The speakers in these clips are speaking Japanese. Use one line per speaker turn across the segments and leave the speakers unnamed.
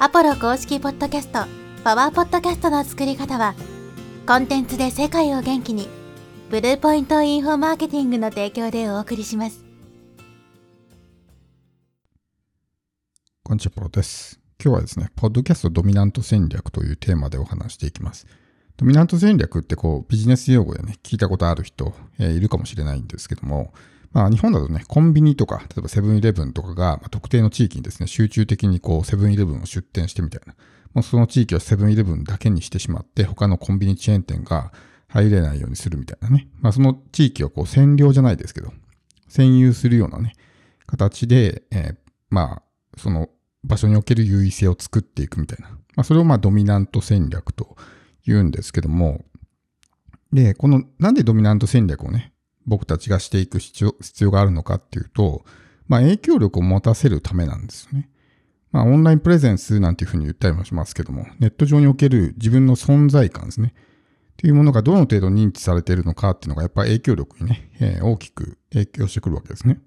アポロ公式ポッドキャスト、パワーポッドキャストの作り方は、コンテンツで世界を元気に、ブルーポイントインフォマーケティングの提供でお送りします。
こんにちは、ポロです。今日はですね、ポッドキャストドミナント戦略というテーマでお話していきます。ドミナント戦略ってこうビジネス用語でね、聞いたことある人、えーいるかもしれないんですけども、まあ日本だとね、コンビニとか、例えばセブンイレブンとかが、まあ特定の地域にですね、集中的にこうセブンイレブンを出店してみたいな、もうその地域をセブンイレブンだけにしてしまって、他のコンビニチェーン店が入れないようにするみたいなね。まあその地域をこう占領じゃないですけど、占有するようなね、形で、えーまあ、その場所における優位性を作っていくみたいな。まあ、それをまあドミナント戦略と言うんですけども、で、この、なんでドミナント戦略をね、僕たちがしていく必要必要があるのかっていうと、まあ、影響力を持たせるためなんですよね。まあ、オンラインプレゼンスなんていうふうに言ったりもしますけども、ネット上における自分の存在感ですね。っていうものがどの程度認知されているのかっていうのが、やっぱり影響力にね、えー大きく影響してくるわけですね。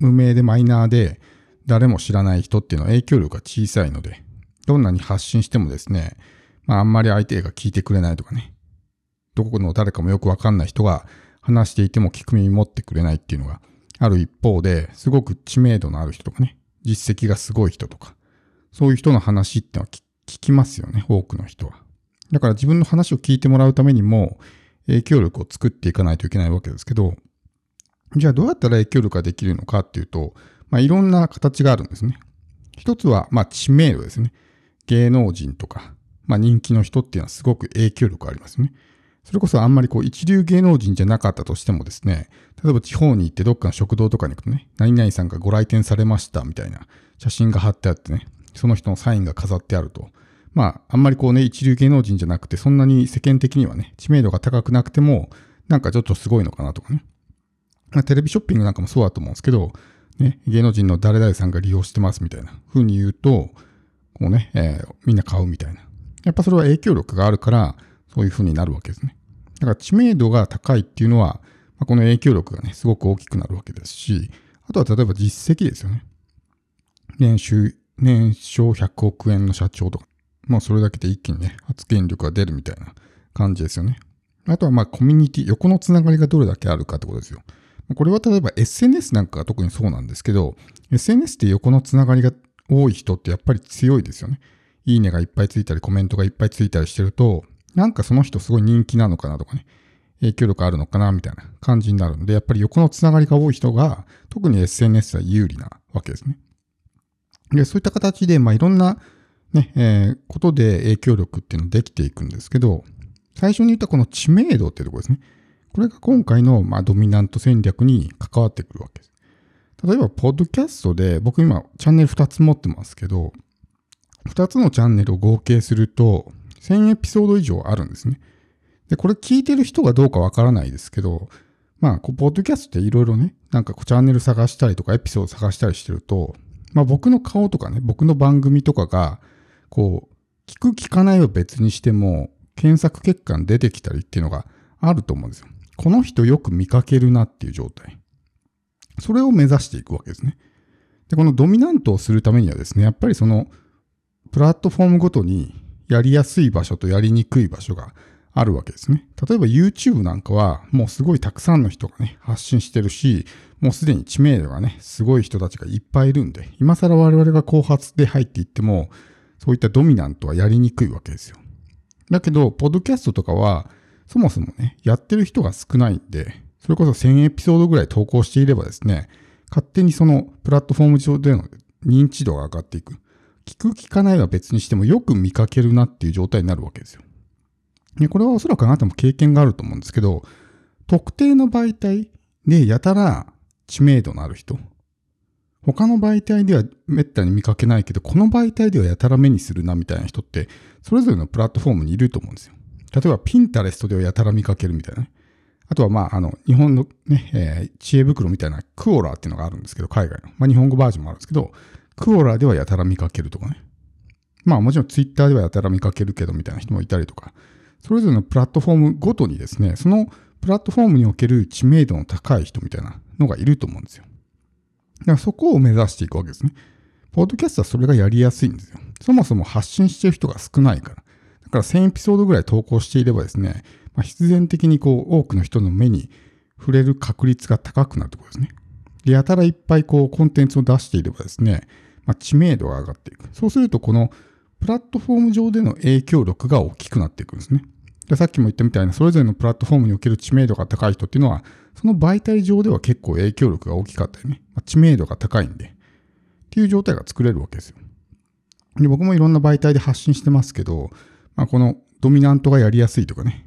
無名でマイナーで、誰も知らない人っていうのは影響力が小さいので、どんなに発信してもですね、まああんまり相手が聞いてくれないとかね、どこの誰かもよくわかんない人が話していても聞く耳持ってくれないっていうのがある一方で、すごく知名度のある人とかね、実績がすごい人とか、そういう人の話ってのは聞きますよね、多くの人は。だから自分の話を聞いてもらうためにも影響力を作っていかないといけないわけですけど、じゃあどうやったら影響力ができるのかっていうと、まあ、いろんな形があるんですね。一つは、まあ、知名度ですね。芸能人とか、まあ、人気の人っていうのはすごく影響力ありますね。それこそあんまりこう一流芸能人じゃなかったとしてもですね、例えば地方に行ってどっかの食堂とかに行くとね、何々さんがご来店されましたみたいな写真が貼ってあってね、その人のサインが飾ってあると。まあ、あんまりこうね、一流芸能人じゃなくて、そんなに世間的にはね、知名度が高くなくても、なんかちょっとすごいのかなとかね。まあ、テレビショッピングなんかもそうだと思うんですけど、ね、芸能人の誰々さんが利用してますみたいな風に言うと、こうね、えーみんな買うみたいな。やっぱそれは影響力があるから、そういう風になるわけですね。だから知名度が高いっていうのは、まあ、この影響力がね、すごく大きくなるわけですし、あとは例えば実績ですよね。年収、年商100億円の社長とか、もうそれだけで一気にね、発言力が出るみたいな感じですよね。あとはまあコミュニティ、横のつながりがどれだけあるかってことですよ。これは例えば SNS なんかが特にそうなんですけど、SNS って横のつながりが多い人ってやっぱり強いですよね。いいねがいっぱいついたり、コメントがいっぱいついたりしてると、なんかその人すごい人気なのかなとかね、影響力あるのかなみたいな感じになるので、やっぱり横のつながりが多い人が、特に SNS は有利なわけですね。で、そういった形で、まあいろんなね、えーことで影響力っていうのできていくんですけど、最初に言ったこの知名度っていうところですね。これが今回の、まあ、ドミナント戦略に関わってくるわけです。例えば、ポッドキャストで、僕今、チャンネル2つ持ってますけど、2つのチャンネルを合計すると、1000エピソード以上あるんですね。で、これ聞いてる人がどうかわからないですけど、まあ、こうポッドキャストっていろいろね、なんかこうチャンネル探したりとかエピソード探したりしてると、まあ僕の顔とかね、僕の番組とかが、こう、聞く聞かないは別にしても、検索結果に出てきたりっていうのがあると思うんですよ。この人よく見かけるなっていう状態。それを目指していくわけですね。で、このドミナントをするためにはですね、やっぱりその、プラットフォームごとにやりやすい場所とやりにくい場所があるわけですね。例えば YouTube なんかはもうすごいたくさんの人がね、発信してるし、もうすでに知名度がね、すごい人たちがいっぱいいるんで、今更我々が後発で入っていっても、そういったドミナントはやりにくいわけですよ。だけど、ポッドキャストとかは、そもそもね、やってる人が少ないんで、それこそ1000エピソードぐらい投稿していればですね、勝手にそのプラットフォーム上での認知度が上がっていく。聞く聞かないは別にしてもよく見かけるなっていう状態になるわけですよ。でこれはおそらくあなたも経験があると思うんですけど、特定の媒体でやたら知名度のある人、他の媒体ではめったに見かけないけど、この媒体ではやたら目にするなみたいな人って、それぞれのプラットフォームにいると思うんですよ。例えば、ピンタレストではやたら見かけるみたいなね。あとは、まあ、あの、日本のね、えー知恵袋みたいなクオーラーっていうのがあるんですけど、海外の。まあ、日本語バージョンもあるんですけど、クオラではやたら見かけるとかね。まあ、もちろんツイッターではやたら見かけるけどみたいな人もいたりとか、それぞれのプラットフォームごとにですね、そのプラットフォームにおける知名度の高い人みたいなのがいると思うんですよ。だからそこを目指していくわけですね。ポッドキャストはそれがやりやすいんですよ。そもそも発信してる人が少ないから。だから1000エピソードぐらい投稿していればですね、まあ、必然的にこう多くの人の目に触れる確率が高くなるところですね。で、やたらいっぱいこうコンテンツを出していればですね、まあ、知名度が上がっていく。そうするとこのプラットフォーム上での影響力が大きくなっていくんですね。でさっきも言ったみたいな、それぞれのプラットフォームにおける知名度が高い人っていうのは、その媒体上では結構影響力が大きかったりね、まあ、知名度が高いんで、っていう状態が作れるわけですよ。で僕もいろんな媒体で発信してますけど、まあ、このドミナントがやりやすいとかね、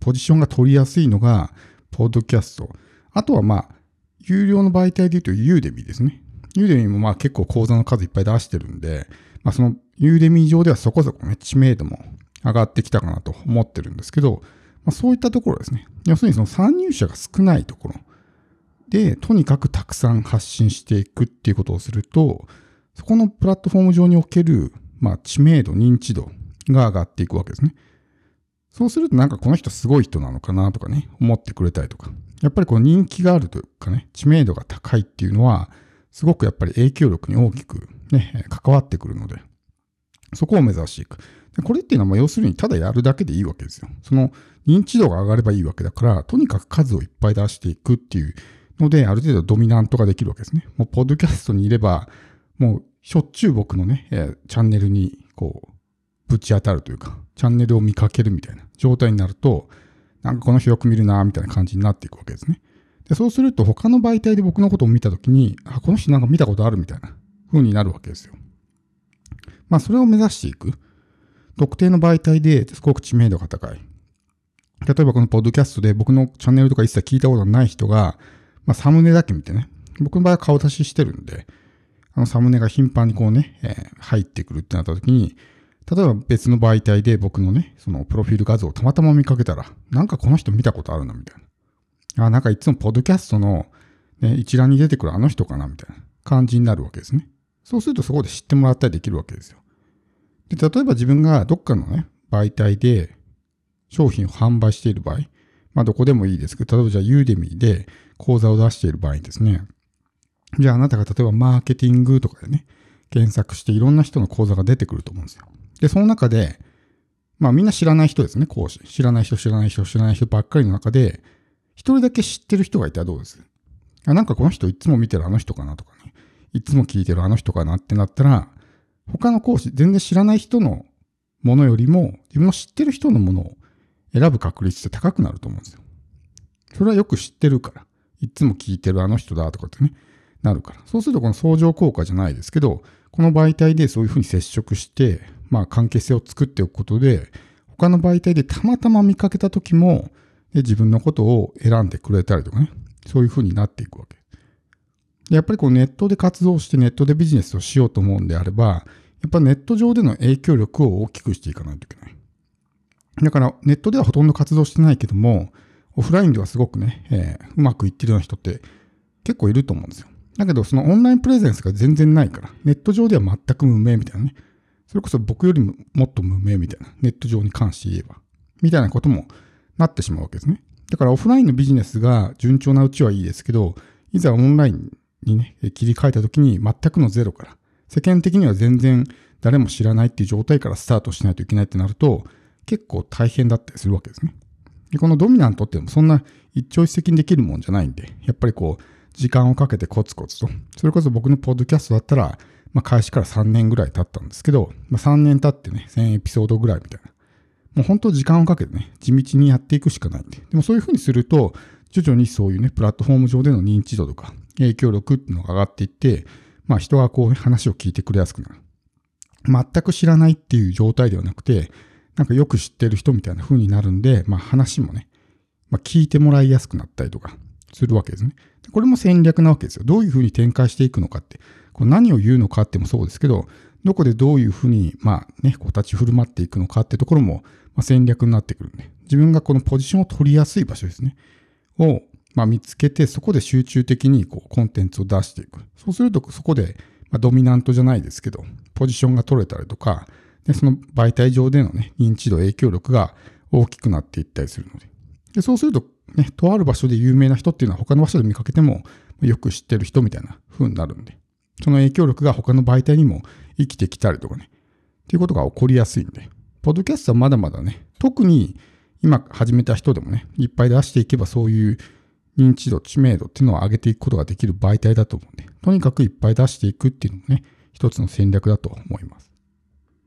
ポジションが取りやすいのが、ポッドキャスト。あとはまあ、有料の媒体で言うとユーデミですね。ユーデミもまあ結構講座の数いっぱい出してるんで、まあそのユーデミ上ではそこそこね、知名度も上がってきたかなと思ってるんですけど、まあ、そういったところですね。要するにその参入者が少ないところで、とにかくたくさん発信していくっていうことをすると、そこのプラットフォーム上における、まあ、知名度、認知度が上がっていくわけですね。そうするとなんかこの人すごい人なのかなとかね、思ってくれたりとか。やっぱりこう人気があるというかね、知名度が高いっていうのは、すごくやっぱり影響力に大きくね、関わってくるので、そこを目指していく。でこれっていうのは要するにただやるだけでいいわけですよ。その認知度が上がればいいわけだから、とにかく数をいっぱい出していくっていうので、ある程度ドミナントができるわけですね。もう、ポッドキャストにいれば、もう、しょっちゅう僕のね、チャンネルに、こう、ぶち当たるというか、チャンネルを見かけるみたいな状態になると、なんかこの人よく見るな、みたいな感じになっていくわけですね。で、そうすると他の媒体で僕のことを見たときに、あ、この人なんか見たことあるみたいな風になるわけですよ。まあ、それを目指していく。特定の媒体ですごく知名度が高い。例えばこのポッドキャストで僕のチャンネルとか一切聞いたことない人が、まあ、サムネだけ見てね、僕の場合は顔出ししてるんで、あのサムネが頻繁にこうね、えー、入ってくるってなった時に、例えば別の媒体で僕のね、そのプロフィール画像をたまたま見かけたら、なんかこの人見たことあるな、みたいな。あ、なんかいつもポッドキャストの、ね、一覧に出てくるあの人かな、みたいな感じになるわけですね。そうするとそこで知ってもらったりできるわけですよ。で、例えば自分がどっかのね、媒体で商品を販売している場合、まあどこでもいいですけど、例えばじゃあユーデミーで講座を出している場合ですね、じゃああなたが例えばマーケティングとかでね、検索していろんな人の講座が出てくると思うんですよ。で、その中で、まあみんな知らない人ですね、講師。知らない人、知らない人、知らない人ばっかりの中で、一人だけ知ってる人がいたらどうです？あなんかこの人いつも見てるあの人かなとかね、いつも聞いてるあの人かなってなったら、他の講師、全然知らない人のものよりも、自分の知ってる人のものを選ぶ確率って高くなると思うんですよ。それはよく知ってるから。いつも聞いてるあの人だとかってね、なるから。そうするとこの相乗効果じゃないですけど、この媒体でそういうふうに接触して、まあ関係性を作っておくことで、他の媒体でたまたま見かけた時も、自分のことを選んでくれたりとかね、そういうふうになっていくわけ。やっぱりこうネットで活動してネットでビジネスをしようと思うんであれば、やっぱネット上での影響力を大きくしていかないといけない。だからネットではほとんど活動してないけども、オフラインではすごくね、えー、うまくいってるような人って結構いると思うんですよ。だけどそのオンラインプレゼンスが全然ないから、ネット上では全く無名みたいなね。それこそ僕よりももっと無名みたいな、ネット上に関して言えば、みたいなこともなってしまうわけですね。だからオフラインのビジネスが順調なうちはいいですけど、いざオンラインにね、切り替えた時に全くのゼロから、世間的には全然誰も知らないっていう状態からスタートしないといけないってなると、結構大変だったりするわけですね。でこのドミナントってもそんな一朝一夕にできるもんじゃないんで、やっぱりこう、時間をかけてコツコツと、それこそ僕のポッドキャストだったら、まあ、開始から3年ぐらい経ったんですけど、まあ、3年経ってね、1000エピソードぐらいみたいな。もう本当時間をかけてね、地道にやっていくしかないんで。でもそういうふうにすると、徐々にそういうね、プラットフォーム上での認知度とか、影響力っていうのが上がっていって、まあ人がこう、話を聞いてくれやすくなる。全く知らないっていう状態ではなくて、なんかよく知ってる人みたいな風になるんで、まあ話もね、まあ聞いてもらいやすくなったりとかするわけですね。これも戦略なわけですよ。どういう風に展開していくのかって、こう何を言うのかってもそうですけど、どこでどういう風に、まあね、こう立ち振る舞っていくのかってところも、まあ、戦略になってくるんで、自分がこのポジションを取りやすい場所ですね。を、まあ、見つけて、そこで集中的にこうコンテンツを出していく。そうすると、そこで、まあ、ドミナントじゃないですけど、ポジションが取れたりとか、でその媒体上でのね、認知度、影響力が大きくなっていったりするので。でそうすると、ね、とある場所で有名な人っていうのは他の場所で見かけてもよく知ってる人みたいな風になるんで。その影響力が他の媒体にも生きてきたりとかね、っていうことが起こりやすいんで、ポッドキャストはまだまだね、特に今始めた人でもね、いっぱい出していけばそういう認知度、知名度っていうのを上げていくことができる媒体だと思うんで、とにかくいっぱい出していくっていうのもね、一つの戦略だと思います。